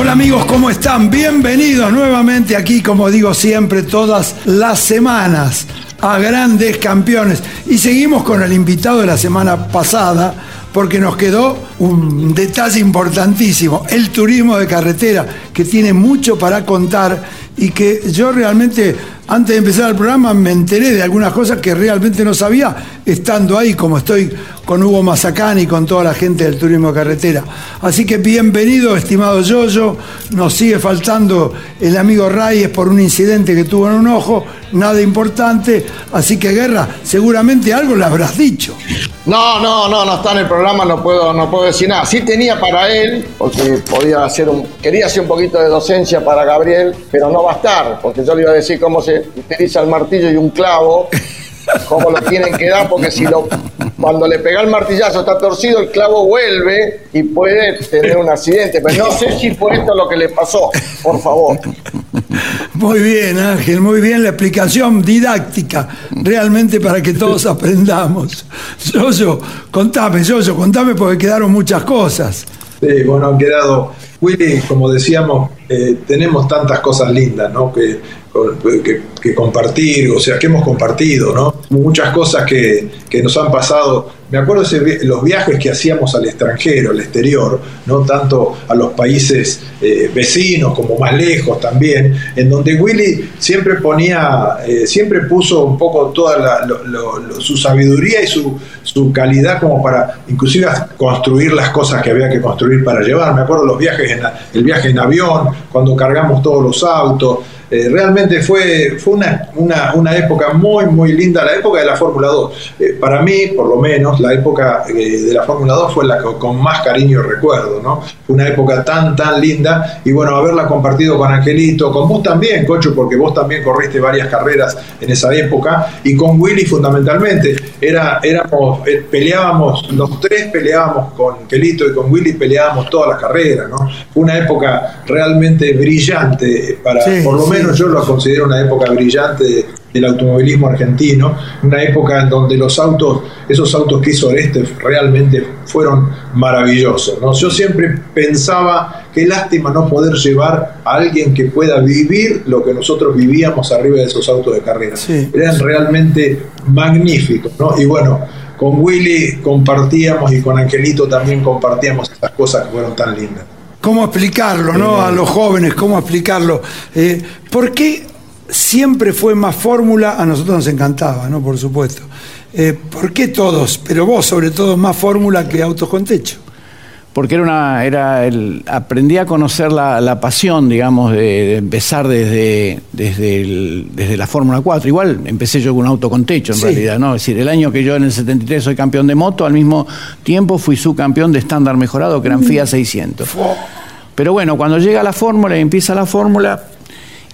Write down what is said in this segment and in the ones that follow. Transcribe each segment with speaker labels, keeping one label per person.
Speaker 1: Hola amigos, ¿cómo están? Bienvenidos nuevamente aquí, como digo siempre, todas las semanas a grandes campeones. Y seguimos con el invitado de la semana pasada, porque nos quedó un detalle importantísimo, el turismo de carretera, que tiene mucho para contar y que yo realmente, antes de empezar el programa, me enteré de algunas cosas que realmente no sabía, estando ahí como estoy con Hugo Mazacán y con toda la gente del turismo carretera. Así que bienvenido, estimado Yoyo. Nos sigue faltando el amigo Reyes por un incidente que tuvo en un ojo, nada importante. Así que, Guerra, seguramente algo le habrás dicho.
Speaker 2: No, no, no, no está en el programa, no puedo, no puedo decir nada. Sí tenía para él, porque podía hacer un, quería hacer un poquito de docencia para Gabriel, pero no va a estar, porque yo le iba a decir cómo se utiliza el martillo y un clavo, cómo lo tienen que dar, porque si lo, cuando le pega el martillazo está torcido, el clavo vuelve y puede tener un accidente. Pero no sé si fue esto lo que le pasó, por favor.
Speaker 1: Muy bien, Ángel, muy bien la explicación didáctica, realmente para que todos aprendamos. Yoyo, contame, Yoyo, contame porque quedaron muchas cosas.
Speaker 3: Sí, bueno, han quedado. Willy, como decíamos, eh, tenemos tantas cosas lindas, ¿no? Que, que, que compartir, o sea, que hemos compartido, ¿no? Muchas cosas que, que nos han pasado. Me acuerdo los viajes que hacíamos al extranjero, al exterior, no tanto a los países eh, vecinos como más lejos también, en donde Willy siempre ponía, eh, siempre puso un poco toda la, lo, lo, su sabiduría y su, su, calidad como para inclusive construir las cosas que había que construir para llevar. Me acuerdo los viajes, en el viaje en avión, cuando cargamos todos los autos. Eh, realmente fue, fue una, una, una, época muy, muy linda, la época de la Fórmula 2. Eh, para mí, por lo menos, la época eh, de la Fórmula 2 fue la que con más cariño recuerdo, ¿no? Fue una época tan, tan linda y bueno, haberla compartido con Angelito, con vos también, Cocho, porque vos también corriste varias carreras en esa época y con Willy fundamentalmente. Era, éramos, peleábamos, los tres peleábamos con Angelito y con Willy peleábamos todas las carreras, ¿no? Fue una época realmente brillante para, sí, por lo menos, menos yo lo considero una época brillante del automovilismo argentino, una época en donde los autos, esos autos que hizo este realmente fueron maravillosos. ¿no? Yo siempre pensaba qué lástima no poder llevar a alguien que pueda vivir lo que nosotros vivíamos arriba de esos autos de carrera. Eran realmente magníficos, ¿no? Y bueno, con Willy compartíamos y con Angelito también compartíamos estas cosas que fueron tan lindas.
Speaker 1: ¿Cómo explicarlo, no? A los jóvenes, ¿cómo explicarlo? Eh, ¿Por qué siempre fue más fórmula? A nosotros nos encantaba, ¿no? Por supuesto. Eh, ¿Por qué todos? Pero vos, sobre todo, más fórmula que autos con techo
Speaker 4: porque era una, era el, aprendí a conocer la, pasión, digamos, de, empezar desde, desde, desde la Fórmula 4. Igual empecé yo con un auto con techo, en realidad, ¿no? Es decir, el año que yo en el 73 soy campeón de moto, al mismo tiempo fui subcampeón de estándar mejorado, que eran FIA 600. Pero bueno, cuando llega la Fórmula y empieza la Fórmula,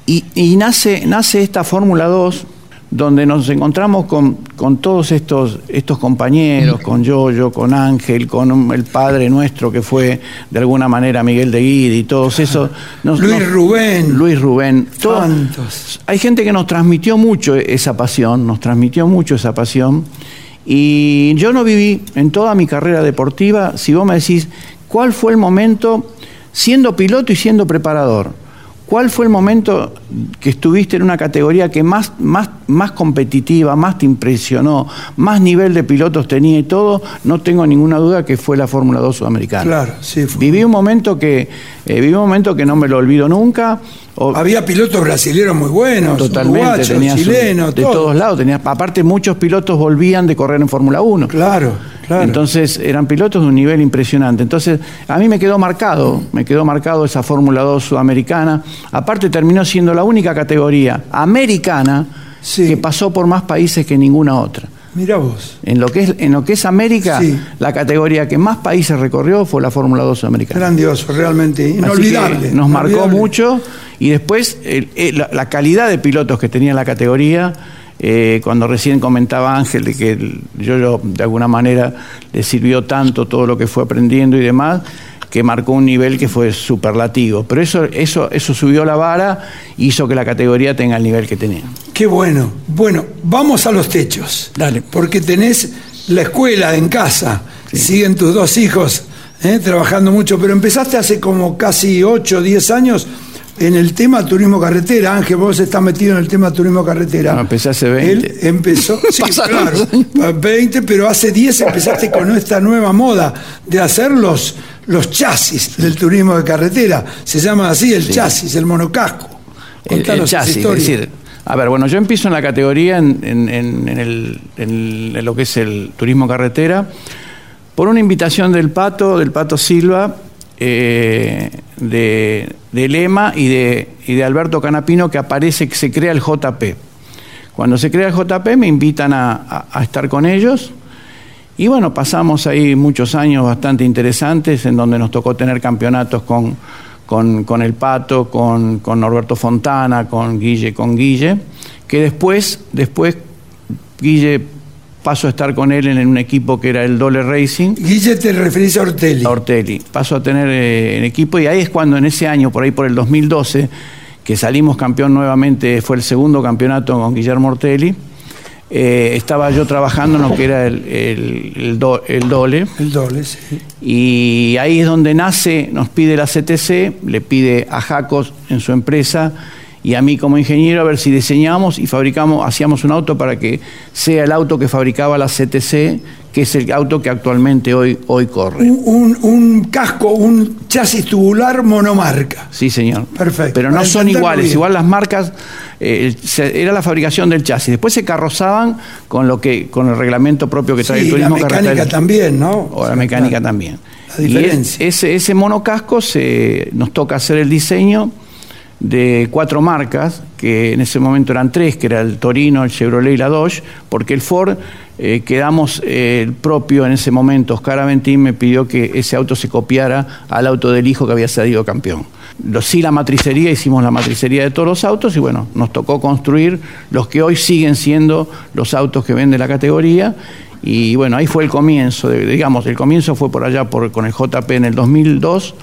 Speaker 4: y, y nace, nace esta Fórmula 2, donde nos encontramos con, con todos estos, estos compañeros, con Yoyo, con Ángel, con el padre nuestro que fue de alguna manera Miguel de Guidi y todos esos.
Speaker 1: Luis Rubén.
Speaker 4: Luis Rubén. Todos. Hay gente que nos transmitió mucho esa pasión, nos transmitió mucho esa pasión. Y yo no viví en toda mi carrera deportiva, si vos me decís, ¿cuál fue el momento siendo piloto y siendo preparador? ¿Cuál fue el momento que estuviste en una categoría que más, más, más competitiva, más te impresionó, más nivel de pilotos tenía y todo? No tengo ninguna duda que fue la Fórmula 2 sudamericana.
Speaker 1: Claro, sí.
Speaker 4: Viví un momento que, eh, viví un momento que no me lo olvido nunca.
Speaker 1: Había pilotos brasileños muy buenos,
Speaker 4: totalmente, chilenos, de todos lados. Aparte, muchos pilotos volvían de correr en Fórmula 1.
Speaker 1: Claro.
Speaker 4: Entonces eran pilotos de un nivel impresionante. Entonces a mí me quedó marcado, me quedó marcado esa Fórmula 2 sudamericana. Aparte terminó siendo la única categoría americana que pasó por más países que ninguna otra.
Speaker 1: Mira vos.
Speaker 4: En lo que es, en lo que es América, la categoría que más países recorrió fue la Fórmula 2 sudamericana.
Speaker 1: Grandioso, realmente inolvidable.
Speaker 4: nos marcó mucho y después la calidad de pilotos que tenía la categoría eh, cuando recién comentaba Ángel de que yo, de alguna manera le sirvió tanto todo lo que fue aprendiendo y demás, que marcó un nivel que fue superlativo. Pero eso, eso, eso subió la vara y hizo que la categoría tenga el nivel que tenía.
Speaker 1: Qué bueno. Bueno, vamos a los techos.
Speaker 4: Dale.
Speaker 1: Porque tenés la escuela en casa, siguen tus dos hijos eh, trabajando mucho, pero empezaste hace como casi 8 o 10 años en el tema turismo carretera. Ángel, vos estás metido en el tema turismo carretera.
Speaker 4: No, empecé hace 20.
Speaker 1: Él empezó, sí, claro, 20, pero hace 10 empezaste con esta nueva moda de hacer los, los chasis del turismo de carretera. Se llama así el chasis, el monocasco.
Speaker 4: El, chasis, es decir, a ver, bueno, yo empiezo en la categoría en, en, el, en lo que es el turismo carretera por una invitación del Pato, del Pato Silva, eh, de, Lema y de, y de Alberto Canapino que aparece que se crea el JP. Cuando se crea el JP me invitan a, estar con ellos y bueno, pasamos ahí muchos años bastante interesantes en donde nos tocó tener campeonatos con, con, el Pato, con, con, Norberto Fontana, con Guille, con Guille, que después, después Guille paso a estar con él en un equipo que era el Dole Racing.
Speaker 1: Guille, te referís a Ortelli.
Speaker 4: A Ortelli. Paso a tener eh, en equipo y ahí es cuando en ese año, por ahí por el 2012, que salimos campeón nuevamente, fue el segundo campeonato con Guillermo Ortelli. Eh, estaba yo trabajando en lo que era el, el, Dole.
Speaker 1: El Dole, sí.
Speaker 4: Y ahí es donde nace, nos pide la CTC, le pide a Jacos en su empresa y a mí como ingeniero a ver si diseñamos y fabricamos, hacíamos un auto para que sea el auto que fabricaba la CTC, que es el auto que actualmente hoy, hoy corre.
Speaker 1: Un, casco, un chasis tubular monomarca.
Speaker 4: Sí, señor.
Speaker 1: Perfecto.
Speaker 4: Pero no son iguales, igual las marcas, eh, era la fabricación del chasis. Después se carrozaban con lo que, con el reglamento propio que trae el turismo.
Speaker 1: La mecánica también, ¿no?
Speaker 4: O la mecánica también.
Speaker 1: La diferencia.
Speaker 4: Y ese, ese monocasco se, nos toca hacer el diseño de cuatro marcas, que en ese momento eran tres, que era el Torino, el Chevrolet y la Dodge, porque el Ford eh, quedamos eh, el propio en ese momento, Oscar Aventín me pidió que ese auto se copiara al auto del hijo que había salido campeón. Sí la matricería, hicimos la matricería de todos los autos y bueno, nos tocó construir los que hoy siguen siendo los autos que vende la categoría y bueno, ahí fue el comienzo, digamos, el comienzo fue por allá por, con el JP en el 2002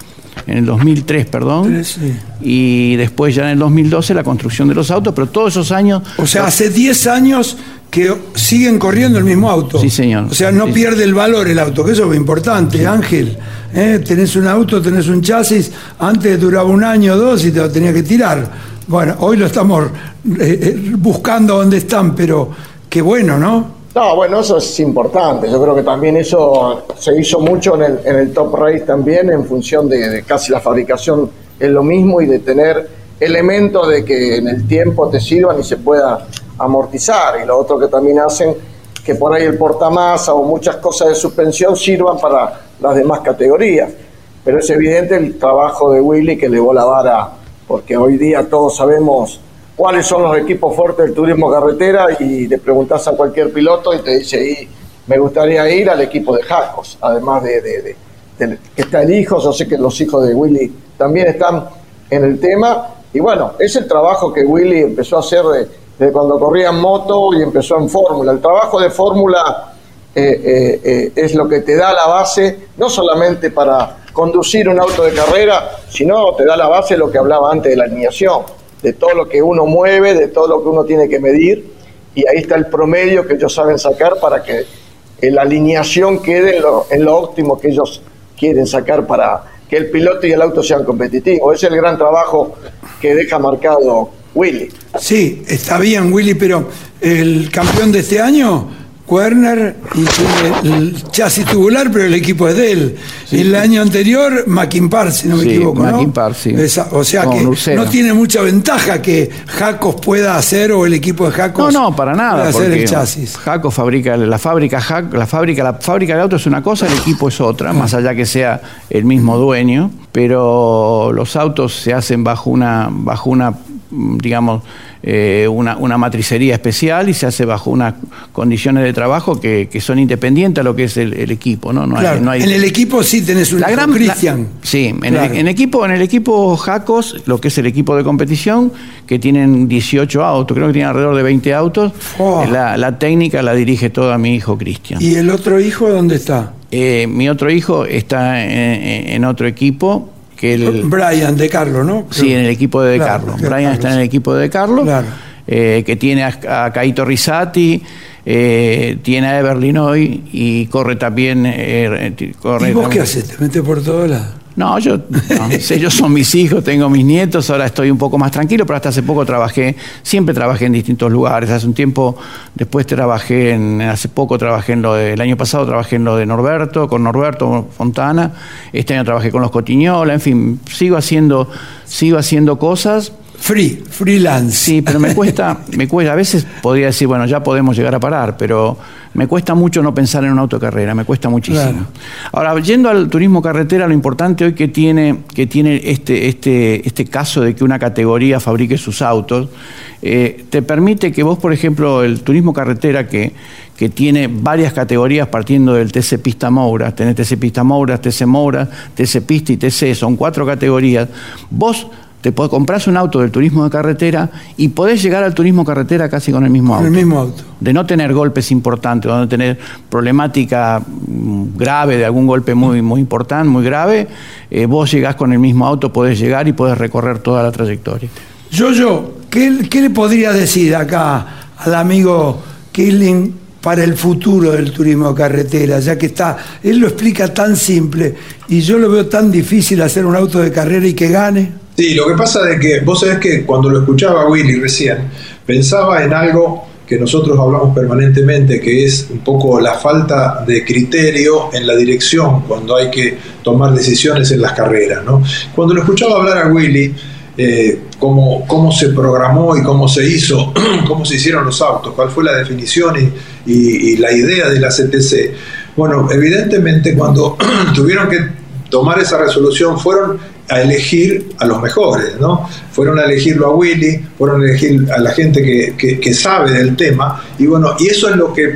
Speaker 4: en el 2003, perdón,
Speaker 1: Sí.
Speaker 4: y después ya en el 2012 la construcción de los autos, pero todos esos años...
Speaker 1: O sea, hace 10 años que siguen corriendo el mismo auto.
Speaker 4: Sí, señor.
Speaker 1: O sea, no
Speaker 4: Sí.
Speaker 1: pierde el valor el auto, que eso es importante, Ángel. ¿Eh? Tenés un auto, tenés un chasis, antes duraba un año o dos y te lo tenía que tirar. Bueno, hoy lo estamos eh, eh, buscando dónde están, pero qué bueno, ¿no?
Speaker 2: No, bueno, eso es importante. Yo creo que también eso se hizo mucho en el, en el Top Race también, en función de, casi la fabricación es lo mismo y de tener elementos de que en el tiempo te sirvan y se pueda amortizar. Y lo otro que también hacen, que por ahí el portamasa o muchas cosas de suspensión sirvan para las demás categorías. Pero es evidente el trabajo de Willy que elevó la vara, porque hoy día todos sabemos cuáles son los equipos fuertes del turismo carretera y le preguntas a cualquier piloto y te dice, me gustaría ir al equipo de Jacos, además de, de- de- que está el hijo, yo sé que los hijos de Willy también están en el tema, y bueno, es el trabajo que Willy empezó a hacer de, de cuando corría en moto y empezó en fórmula. El trabajo de fórmula eh, eh, eh, es lo que te da la base, no solamente para conducir un auto de carrera, sino te da la base lo que hablaba antes de la alineación, de todo lo que uno mueve, de todo lo que uno tiene que medir, y ahí está el promedio que ellos saben sacar para que eh, la alineación quede en lo, óptimo que ellos quieren sacar para que el piloto y el auto sean competitivos. Es el gran trabajo que deja marcado Willy.
Speaker 1: Sí, está bien, Willy, pero el campeón de este año, Werner, y tiene el chasis tubular, pero el equipo es de él. el año anterior, Mackinpar, si no me
Speaker 4: Sí,
Speaker 1: equivoco. ¿no?
Speaker 4: Mackinpar, sí.
Speaker 1: Esa- o sea que no tiene mucha ventaja que Jacos pueda hacer o el equipo de
Speaker 4: No,
Speaker 1: Jacos
Speaker 4: no, para nada.
Speaker 1: hacer el chasis.
Speaker 4: Jaco fabrica, la fábrica, la fábrica, la fábrica de autos es una cosa, el equipo es otra, más allá que sea el mismo dueño, pero los autos se hacen bajo una, bajo una, digamos, eh, una, una matricería especial y se hace bajo unas condiciones de trabajo que, que son independientes a lo que es el, el equipo, ¿no? No hay- no hay-
Speaker 1: En el equipo sí tenés un
Speaker 4: gran
Speaker 1: Cristian.
Speaker 4: sí, en,
Speaker 1: Claro.
Speaker 4: el, en equipo, en el equipo Jacos, lo que es el equipo de competición, que tienen 18 autos, creo que tienen alrededor de 20 autos.
Speaker 1: Oh.
Speaker 4: La, la técnica la dirige toda mi hijo Cristian.
Speaker 1: ¿Y el otro hijo dónde está?
Speaker 4: Eh, mi otro hijo está en, en otro equipo que el,
Speaker 1: Brian, de Carlos, ¿no?
Speaker 4: sí, en el equipo de De
Speaker 1: Claro,
Speaker 4: Carlo.
Speaker 1: de
Speaker 4: Brian está en el equipo de Carlo,
Speaker 1: Claro.
Speaker 4: eh, que tiene a, a Caito Risati, eh, tiene a Eberlin hoy y corre también. eh, eh, corre
Speaker 1: ¿Y vos
Speaker 4: también-
Speaker 1: qué haces? ¿Te metes por todos lados?
Speaker 4: No, yo, no, ellos son mis hijos, tengo mis nietos, ahora estoy un poco más tranquilo, pero hasta hace poco trabajé, siempre trabajé en distintos lugares. Hace un tiempo, después trabajé en, hace poco trabajé en lo de, el año pasado trabajé en lo de Norberto, con Norberto Fontana, este año trabajé con los Cotiñola, en fin, sigo haciendo, sigo haciendo cosas.
Speaker 1: Free, freelance.
Speaker 4: Sí, pero me cuesta, me cuesta, a veces podría decir, bueno, ya podemos llegar a parar, pero me cuesta mucho no pensar en una autocarrera, me cuesta muchísimo.
Speaker 1: Claro.
Speaker 4: Ahora, yendo al turismo carretera, lo importante hoy que tiene, que tiene este, este, este caso de que una categoría fabrique sus autos, eh, te permite que vos, por ejemplo, el turismo carretera que, que tiene varias categorías partiendo del TC Pista Moura, tenés TC Pista Moura, TC Moura, TC Pista y TC, son cuatro categorías, vos te podés, comprás un auto del turismo de carretera y podés llegar al turismo carretera casi con el mismo
Speaker 1: Con
Speaker 4: auto
Speaker 1: el mismo auto.
Speaker 4: de no tener golpes importantes, de no tener problemática mm, grave, de algún golpe muy, muy importante, muy grave, eh, vos llegás con el mismo auto, podés llegar y podés recorrer toda la trayectoria.
Speaker 1: Yo, yo, ¿qué, qué le podría decir acá al amigo Killing para el futuro del turismo carretera? Ya que está, él lo explica tan simple y yo lo veo tan difícil hacer un auto de carrera y que gane.
Speaker 3: Sí, lo que pasa es que vos sabés que cuando lo escuchaba Willy recién, pensaba en algo que nosotros hablamos permanentemente, que es un poco la falta de criterio en la dirección cuando hay que tomar decisiones en las carreras. ¿no? Cuando lo escuchaba hablar a Willy, eh, cómo, cómo se programó y cómo se hizo, cómo se hicieron los autos, cuál fue la definición y, y- y la idea de la CTC. Bueno, evidentemente cuando tuvieron que tomar esa resolución fueron a elegir a los mejores, ¿no? Fueron a elegirlo a Willy, fueron a elegir a la gente que, que- sabe del tema, y bueno, y eso es lo que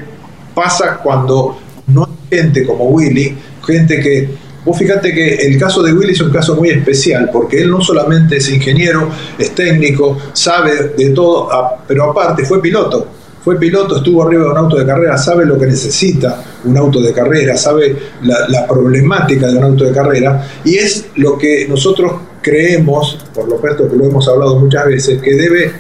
Speaker 3: pasa cuando no hay gente como Willy, gente que, vos fíjate que el caso de Willy es un caso muy especial, porque él no solamente es ingeniero, es técnico, sabe de todo, pero aparte fue piloto, fue piloto, estuvo arriba de un auto de carrera, sabe lo que necesita un auto de carrera, sabe la, problemática de un auto de carrera y es lo que nosotros creemos, por lo tanto que lo hemos hablado muchas veces, que debe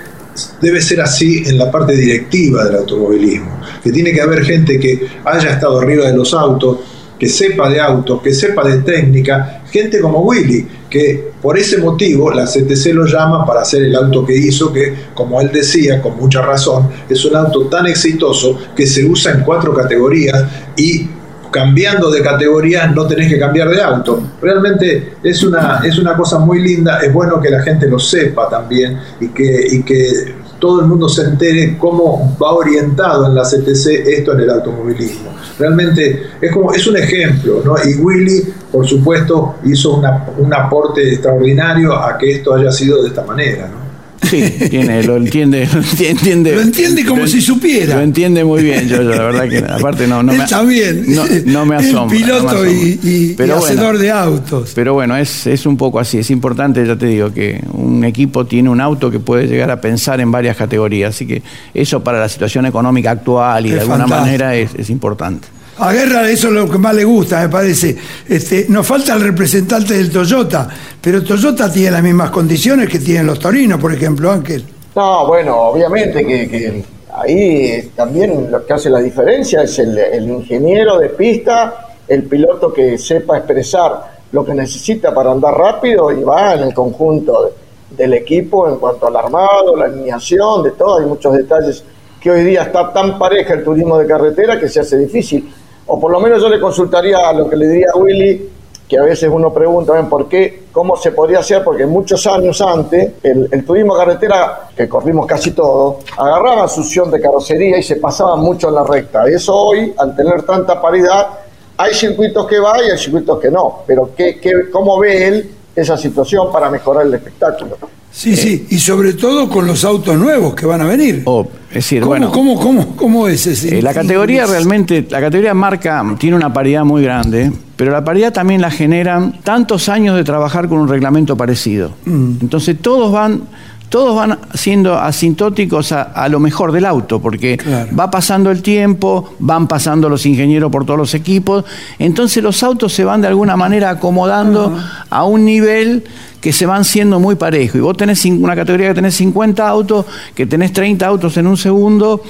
Speaker 3: debe ser así en la parte directiva del automovilismo, que tiene que haber gente que haya estado arriba de los autos, que sepa de autos, que sepa de técnica, gente como Willy, que por ese motivo la CTC lo llama para hacer el auto que hizo, que como él decía, con mucha razón, es un auto tan exitoso que se usa en cuatro categorías y cambiando de categoría no tenés que cambiar de auto. Realmente es una, es una cosa muy linda, es bueno que la gente lo sepa también y que, y que todo el mundo se entere cómo va orientado en la CTC esto en el automovilismo. Realmente es como es un ejemplo, ¿no? Y Willy, por supuesto, hizo un aporte extraordinario a que esto haya sido de esta manera, ¿no?
Speaker 4: Sí, tiene, lo entiende, lo entiende.
Speaker 1: Lo entiende como si supiera.
Speaker 4: Lo entiende muy bien, yo, la verdad que aparte no, no
Speaker 1: me también.
Speaker 4: No, no me asombra.
Speaker 1: piloto y, hacedor de autos.
Speaker 4: Pero bueno, es, es un poco así, es importante, ya te digo, que un equipo tiene un auto que puede llegar a pensar en varias categorías, así que eso para la situación económica actual y de alguna manera es, es importante.
Speaker 1: A Guerra eso es lo que más le gusta, me parece. Este, nos falta el representante del Toyota, pero Toyota tiene las mismas condiciones que tienen los Torinos, por ejemplo, Ángel.
Speaker 2: No, bueno, obviamente que, ahí también lo que hace la diferencia es el, ingeniero de pista, el piloto que sepa expresar lo que necesita para andar rápido y va en el conjunto del equipo en cuanto al armado, la alineación, de todo, hay muchos detalles que hoy día está tan pareja el turismo de carretera que se hace difícil o por lo menos yo le consultaría a lo que le diría a Willy, que a veces uno pregunta ¿ven, por qué, cómo se podría hacer, porque muchos años antes el, turismo carretera, que corrimos casi todo, agarraba succión de carrocería y se pasaba mucho en la recta. Eso hoy, al tener tanta paridad, hay circuitos que va y hay circuitos que no. Pero ¿qué, qué, ¿cómo ve él esa situación para mejorar el espectáculo?
Speaker 1: Sí, sí, y sobre todo con los autos nuevos que van a venir.
Speaker 4: Oh, es decir,
Speaker 1: ¿Cómo,
Speaker 4: bueno,
Speaker 1: ¿cómo, cómo, cómo es ese?
Speaker 4: Eh, la categoría realmente, la categoría marca tiene una paridad muy grande, pero la paridad también la generan tantos años de trabajar con un reglamento parecido. Mm. Entonces todos van todos van siendo asintóticos a, lo mejor del auto, porque va pasando el tiempo, van pasando los ingenieros por todos los equipos, entonces los autos se van de alguna manera acomodando a un nivel que se van siendo muy parejos. Y vos tenés una categoría que tenés 50 autos, que tenés 30 autos en un segundo,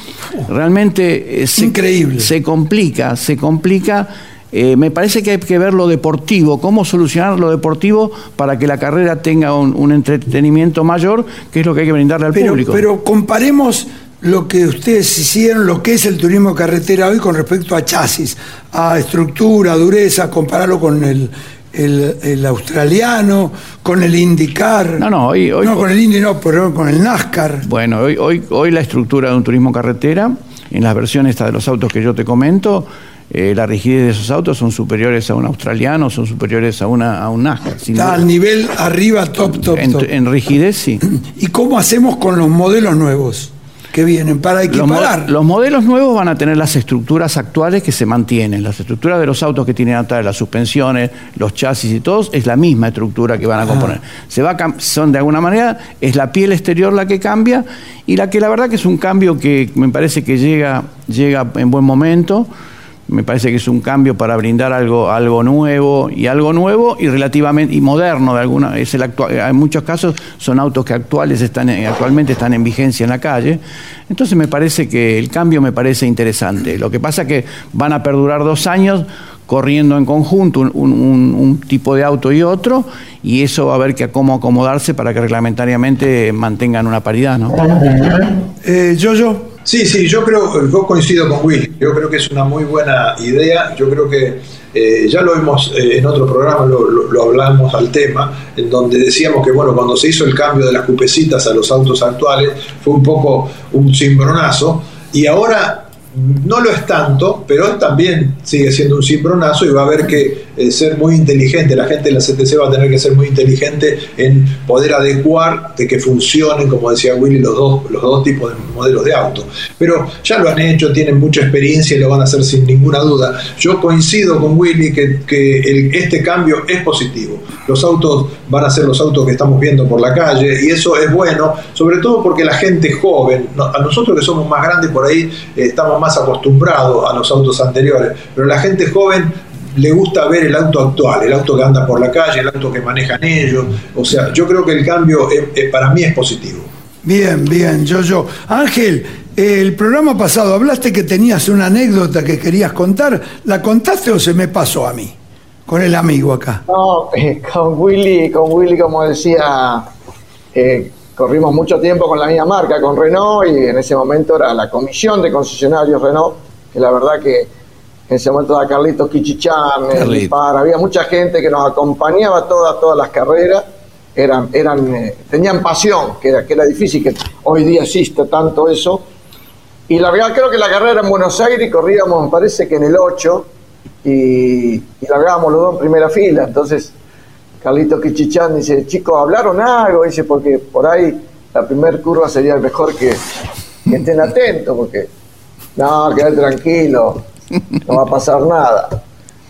Speaker 4: realmente
Speaker 1: eh, Increíble.
Speaker 4: se complica, se complica eh, me parece que hay que ver lo deportivo, cómo solucionar lo deportivo para que la carrera tenga un, entretenimiento mayor, que es lo que hay que brindarle al público.
Speaker 1: Pero comparemos lo que ustedes hicieron, lo que es el turismo carretera hoy con respecto a chasis, a estructura, dureza, compararlo con el, el, australiano, con el IndyCar.
Speaker 4: No, no, hoy, hoy
Speaker 1: no con el Indy, no, pero con el NASCAR.
Speaker 4: Bueno, hoy, hoy, hoy la estructura de un turismo carretera, en las versiones de los autos que yo te comento, eh, la rigidez de esos autos son superiores a un australiano, son superiores a, una, a un NASCAR.
Speaker 1: Está al nivel arriba, top, top,
Speaker 4: en, En rigidez, sí.
Speaker 1: ¿Y cómo hacemos con los modelos nuevos? que vienen para equiparar.
Speaker 4: Los, los, modelos nuevos van a tener las estructuras actuales que se mantienen. Las estructuras de los autos que tienen atrás, las suspensiones, los chasis y todos, es la misma estructura que van a componer. Se va son de alguna manera, es la piel exterior la que cambia y la que la verdad que es un cambio que me parece que llega, llega en buen momento me parece que es un cambio para brindar algo, algo nuevo y algo nuevo y relativamente y moderno de alguna es el actual, en muchos casos son autos que actuales están actualmente están en vigencia en la calle. Entonces me parece que el cambio me parece interesante. Lo que pasa que van a perdurar dos años corriendo en conjunto un, tipo de auto y otro y eso va a haber que cómo acomodarse para que reglamentariamente mantengan una paridad ¿no?
Speaker 1: Eh, yo yo
Speaker 3: Sí, sí, yo creo, yo coincido con Will, yo creo que es una muy buena idea, yo creo que eh, ya lo hemos eh, en otro programa, lo, hablamos al tema, en donde decíamos que bueno, cuando se hizo el cambio de las cupecitas a los autos actuales fue un poco un cimbronazo. Y ahora no lo es tanto, pero también sigue siendo un cimbronazo y va a haber que eh, ser muy inteligente, la gente de la CTC va a tener que ser muy inteligente en poder adecuar de que funcionen, como decía Willy, los dos, los dos tipos de modelos de auto. Pero ya lo han hecho, tienen mucha experiencia y lo van a hacer sin ninguna duda. Yo coincido con Willy que, que este cambio es positivo. Los autos van a ser los autos que estamos viendo por la calle y eso es bueno, sobre todo porque la gente joven, a nosotros que somos más grandes por ahí eh, estamos más acostumbrados a los autos anteriores, pero la gente joven le gusta ver el auto actual, el auto que anda por la calle, el auto que manejan ellos. O sea, yo creo que el cambio para mí es positivo.
Speaker 1: Bien, bien, yo, yo. Ángel, el programa pasado hablaste que tenías una anécdota que querías contar. ¿La contaste o se me pasó a mí? Con el amigo acá.
Speaker 2: No, eh, con Willy, con Willy, como decía, eh, corrimos mucho tiempo con la misma marca, con Renault, y en ese momento era la comisión de concesionarios Renault, que la verdad que en ese momento era Carlitos Kichichán, había mucha gente que nos acompañaba todas, todas las carreras, eran, eran, eh, tenían pasión, que era, que era difícil, que hoy día existe tanto eso. Y la verdad creo que la carrera en Buenos Aires corríamos, me parece que en el 8, y, y largábamos los dos en primera fila, entonces Carlito Kichichán dice, chicos, ¿hablaron algo? Dice, porque por ahí la primer curva sería mejor que, estén atentos, porque no, quedar tranquilo, no va a pasar nada.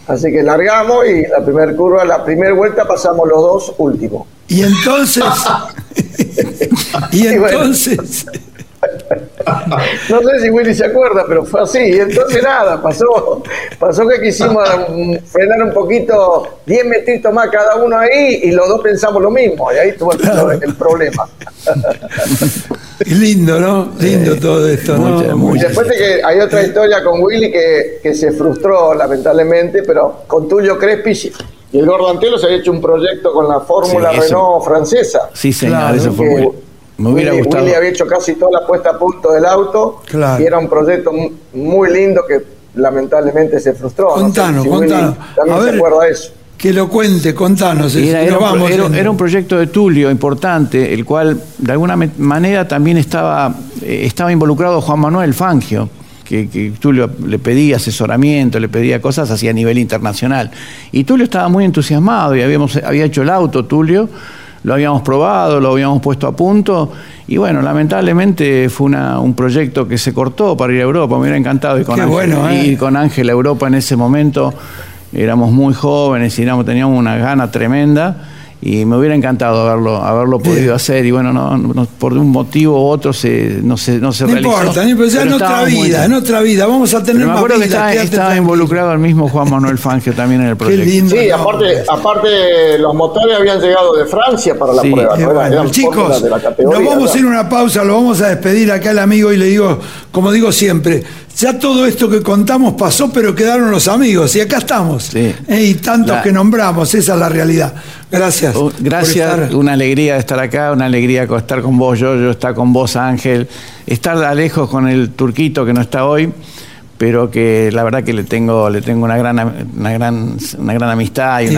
Speaker 2: Así que largamos y la primera curva, la primera vuelta pasamos los dos últimos.
Speaker 1: Y entonces, y entonces,
Speaker 2: no sé si Willy se acuerda, pero fue así. Y entonces nada, pasó, pasó que quisimos frenar un poquito, 10 metritos más cada uno ahí, y los dos pensamos lo mismo. Y ahí tuvo el, problema.
Speaker 1: Lindo, ¿no? Lindo todo esto, ¿no?
Speaker 2: después de que hay otra historia con Willy que, que se frustró, lamentablemente, pero con Tulio Crespi y el Gordo Antelo se había hecho un proyecto con la Fórmula Renault francesa.
Speaker 4: Sí, señor, eso fue
Speaker 2: me hubiera gustado. Willy había hecho casi toda la puesta a punto del auto y era un proyecto muy lindo que lamentablemente se frustró.
Speaker 1: Contanos, contanos.
Speaker 2: También se acuerda eso.
Speaker 1: Que lo cuente, contanos.
Speaker 4: Era, era, un, proyecto de Tulio importante, el cual de alguna manera también estaba, eh, estaba involucrado Juan Manuel Fangio, que, Tulio le pedía asesoramiento, le pedía cosas así a nivel internacional. Y Tulio estaba muy entusiasmado y habíamos, había hecho el auto, Tulio lo habíamos probado, lo habíamos puesto a punto y bueno, lamentablemente fue un proyecto que se cortó para ir a Europa, me hubiera encantado ir con, Ángel, ¿eh? con Ángel a Europa en ese momento, éramos muy jóvenes y teníamos una gana tremenda y me hubiera encantado haberlo, haberlo podido hacer. Y bueno, no, por un motivo u otro se, no se, no se
Speaker 1: no Importa, pero ya en otra vida, en otra vida, vamos a tener
Speaker 4: me acuerdo que estaba, involucrado el mismo Juan Manuel Fangio también en el proyecto.
Speaker 2: sí, aparte, aparte los motores habían llegado de Francia para la prueba.
Speaker 1: chicos, nos vamos a ir a una pausa, lo vamos a despedir acá el amigo y le digo, como digo siempre, ya todo esto que contamos pasó, pero quedaron los amigos y acá estamos. Eh, y tantos que nombramos, esa es la realidad. Gracias.
Speaker 4: Uh, gracias, una alegría de estar acá, una alegría estar con vos, yo, yo estar con vos, Ángel, estar a lejos con el turquito que no está hoy, pero que la verdad que le tengo, le tengo una gran, una gran, una gran amistad y,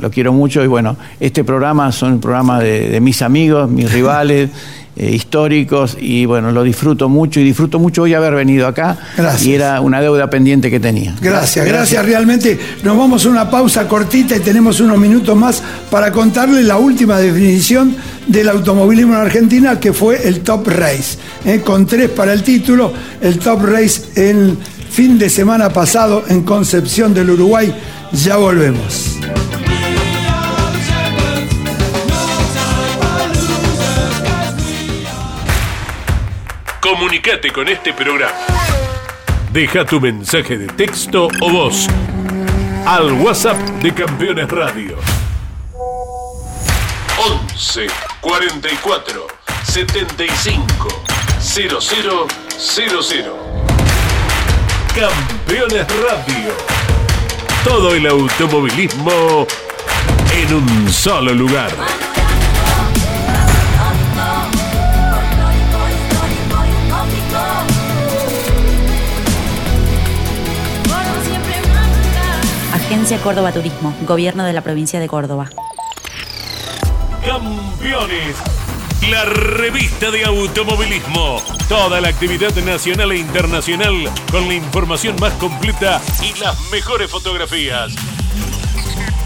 Speaker 4: lo quiero mucho. Y bueno, este programa son un programa de mis amigos, mis rivales. Eh, históricos y bueno, lo disfruto mucho y disfruto mucho hoy haber venido acá gracias. y era una deuda pendiente que tenía.
Speaker 1: Gracias, gracias, realmente. Nos vamos a una pausa cortita y tenemos unos minutos más para contarle la última definición del automovilismo en Argentina que fue el Top Race, ¿eh? con tres para el título, el Top Race el fin de semana pasado en Concepción del Uruguay. Ya volvemos.
Speaker 5: Comunicate con este programa. Deja tu mensaje de texto o voz al WhatsApp de Campeones Radio. 11 44 75 0000. Campeones Radio. Todo el automovilismo en un solo lugar.
Speaker 6: Agencia Córdoba Turismo, Gobierno de la Provincia de Córdoba.
Speaker 5: Campeones, la revista de automovilismo. Toda la actividad nacional e internacional con la información más completa y las mejores fotografías.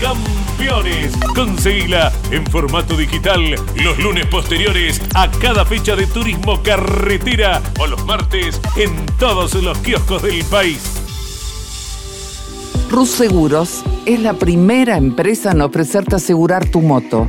Speaker 5: Campeones. Conseguila en formato digital los lunes posteriores a cada fecha de turismo carretera o los martes en todos los kioscos del país.
Speaker 7: Rus Seguros es la primera empresa en ofrecerte asegurar tu moto.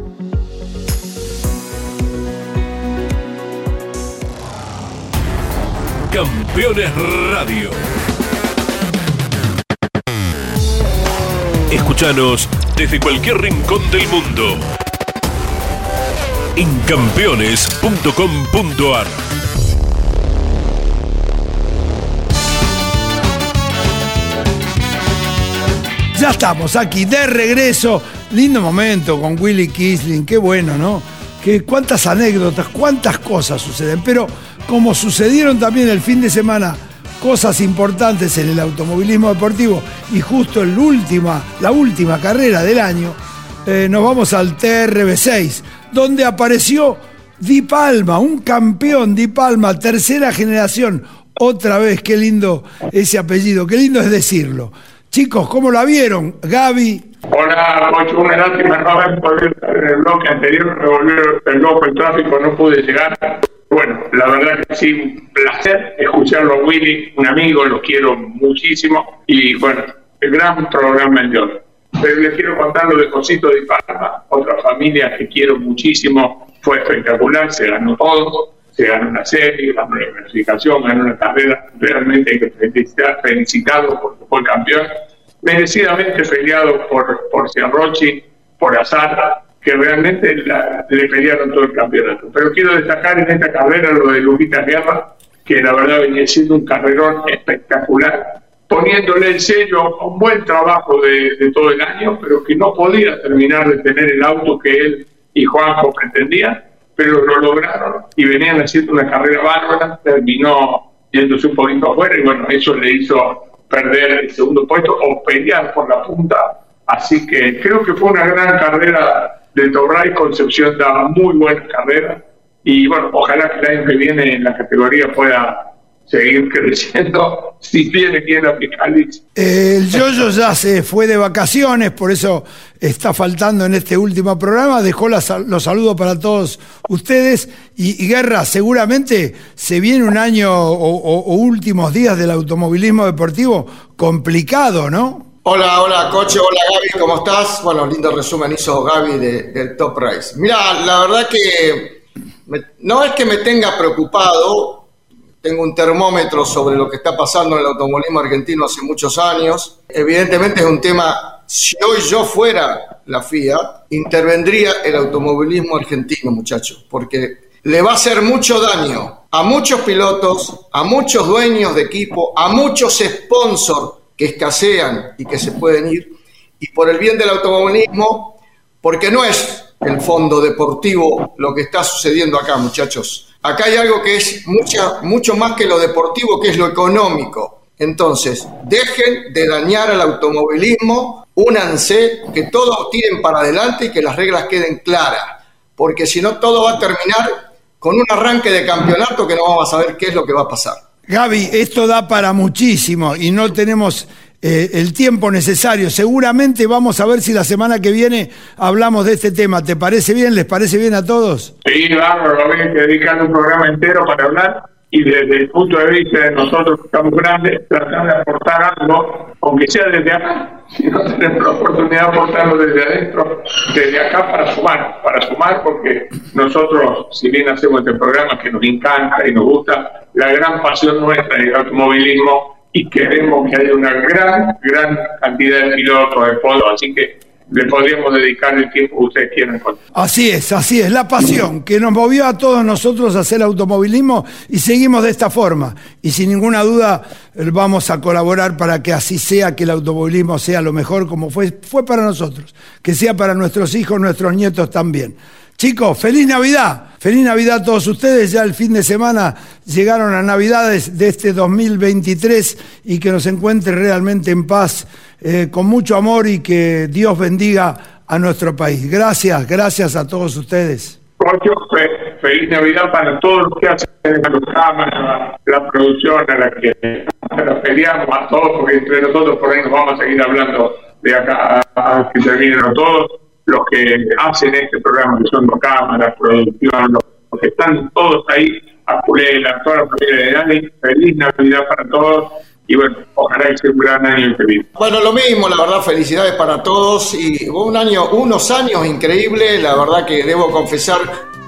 Speaker 5: Campeones Radio. Escúchanos desde cualquier rincón del mundo. En campeones.com.ar.
Speaker 1: Ya estamos aquí de regreso. Lindo momento con Willy Kisling. Qué bueno, ¿no? Que cuántas anécdotas, cuántas cosas suceden. Pero como sucedieron también el fin de semana cosas importantes en el automovilismo deportivo y justo en la última, la última carrera del año, eh, nos vamos al TRB6, donde apareció Di Palma, un campeón Di Palma, tercera generación. Otra vez, qué lindo ese apellido, qué lindo es decirlo. Chicos, ¿cómo la vieron? Gaby.
Speaker 8: Hola, Pocho, una lástima no haber podido en el bloque anterior, revolver el loco el tráfico, no pude llegar. Bueno, la verdad que sí, un placer escucharlo Willy, un amigo, lo quiero muchísimo. Y bueno, el gran programa de hoy. Pero les quiero contar lo de Cosito de Palma, otra familia que quiero muchísimo, fue espectacular, se ganó todo, se ganó una serie, ganó una clasificación, ganó una carrera, realmente hay que felicitar, felicitarlo porque fue campeón, merecidamente peleado por, por Ciarrochi, por Azar, que realmente le pelearon todo el campeonato. Pero quiero destacar en esta carrera lo de Lujita Guerra, que la verdad venía siendo un carrerón espectacular, poniéndole el sello a un buen trabajo de, todo el año, pero que no podía terminar de tener el auto que él y Juanjo pretendían, pero lo lograron y venían haciendo una carrera bárbara, terminó yéndose un poquito afuera y bueno, eso le hizo perder el segundo puesto o pelear por la punta. Así que creo que fue una gran carrera de Torray, Concepción daba muy buena carrera y bueno, ojalá que el año que viene en la categoría pueda seguir creciendo si tiene bien a Picalix.
Speaker 1: El Yoyo ya se fue de vacaciones, por eso está faltando en este último programa. Dejó los saludos para todos ustedes. Y, Guerra, seguramente se viene un año o últimos días del automovilismo deportivo complicado, ¿no?
Speaker 2: Hola, hola, coche, hola Gaby, ¿cómo estás? Bueno, lindo resumen hizo Gaby del Top Race. Mira, la verdad que no es que me tenga preocupado, tengo un termómetro sobre lo que está pasando en el automovilismo argentino hace muchos años. Evidentemente es un tema, si hoy yo fuera la FIA, intervendría el automovilismo argentino, muchachos, porque le va a hacer mucho daño a muchos pilotos, a muchos dueños de equipo, a muchos sponsors que escasean y que se pueden ir, y por el bien del automovilismo, porque no es el fondo deportivo lo que está sucediendo acá, muchachos. Acá hay algo que es mucha, mucho más que lo deportivo, que es lo económico. Entonces, dejen de dañar al automovilismo, únanse, que todos tiren para adelante y que las reglas queden claras, porque si no todo va a terminar con un arranque de campeonato que no vamos a saber qué es lo que va a pasar.
Speaker 1: Gaby, esto da para muchísimo y no tenemos eh, el tiempo necesario. Seguramente vamos a ver si la semana que viene hablamos de este tema. ¿Te parece bien? ¿Les parece bien a todos?
Speaker 8: Sí, vamos, voy a dedicar un programa entero para hablar y desde el punto de vista de nosotros que estamos grandes, tratar de aportar algo, aunque sea desde acá, si no tenemos la oportunidad de aportarlo desde adentro, desde acá para sumar, para sumar porque nosotros, si bien hacemos este programa que nos encanta y nos gusta, la gran pasión nuestra es el automovilismo y queremos que haya una gran, gran cantidad de pilotos de fondo, así que le podríamos dedicar el tiempo que ustedes quieran.
Speaker 1: Así es, así es, la pasión que nos movió a todos nosotros a hacer automovilismo y seguimos de esta forma. Y sin ninguna duda eh, vamos a colaborar para que así sea, que el automovilismo sea lo mejor como fue, fue para nosotros, que sea para nuestros hijos, nuestros nietos también. Chicos, feliz Navidad. Feliz Navidad a todos ustedes. Ya el fin de semana llegaron a Navidades de este 2023 y que nos encuentre realmente en paz, eh, con mucho amor y que Dios bendiga a nuestro país. Gracias, gracias a todos ustedes.
Speaker 8: feliz Navidad para todos los que hacen los cámaras, la producción a la que nos peleamos a todos, porque entre nosotros por ahí nos vamos a seguir hablando de acá a que terminen todos los que hacen este programa, que son dos cámaras, producción, los que están todos ahí, a Pulela, toda la familia de Dani, feliz Navidad para todos y bueno, ojalá que un gran año que viene.
Speaker 2: Bueno, lo mismo, la verdad, felicidades para todos y un año, unos años increíbles, la verdad que debo confesar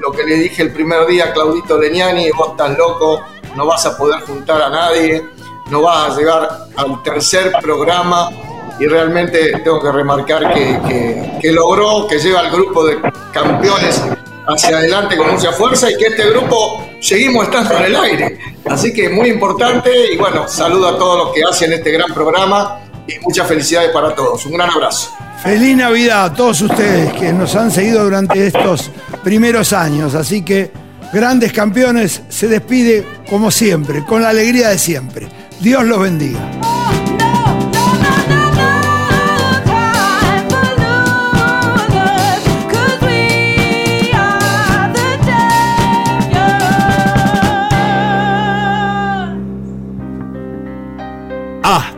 Speaker 2: lo que le dije el primer día a Claudito Leñani, vos estás loco, no vas a poder juntar a nadie, no vas a llegar al tercer programa y realmente tengo que remarcar que, logró, que lleva al grupo de campeones hacia adelante con mucha fuerza y que este grupo seguimos estando en el aire. Así que muy importante y bueno, saludo a todos los que hacen este gran programa y muchas felicidades para todos. Un gran abrazo.
Speaker 1: Feliz Navidad a todos ustedes que nos han seguido durante estos primeros años. Así que grandes campeones se despide como siempre, con la alegría de siempre. Dios los bendiga.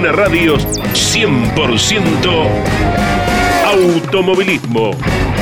Speaker 5: Una radio 100% automovilismo.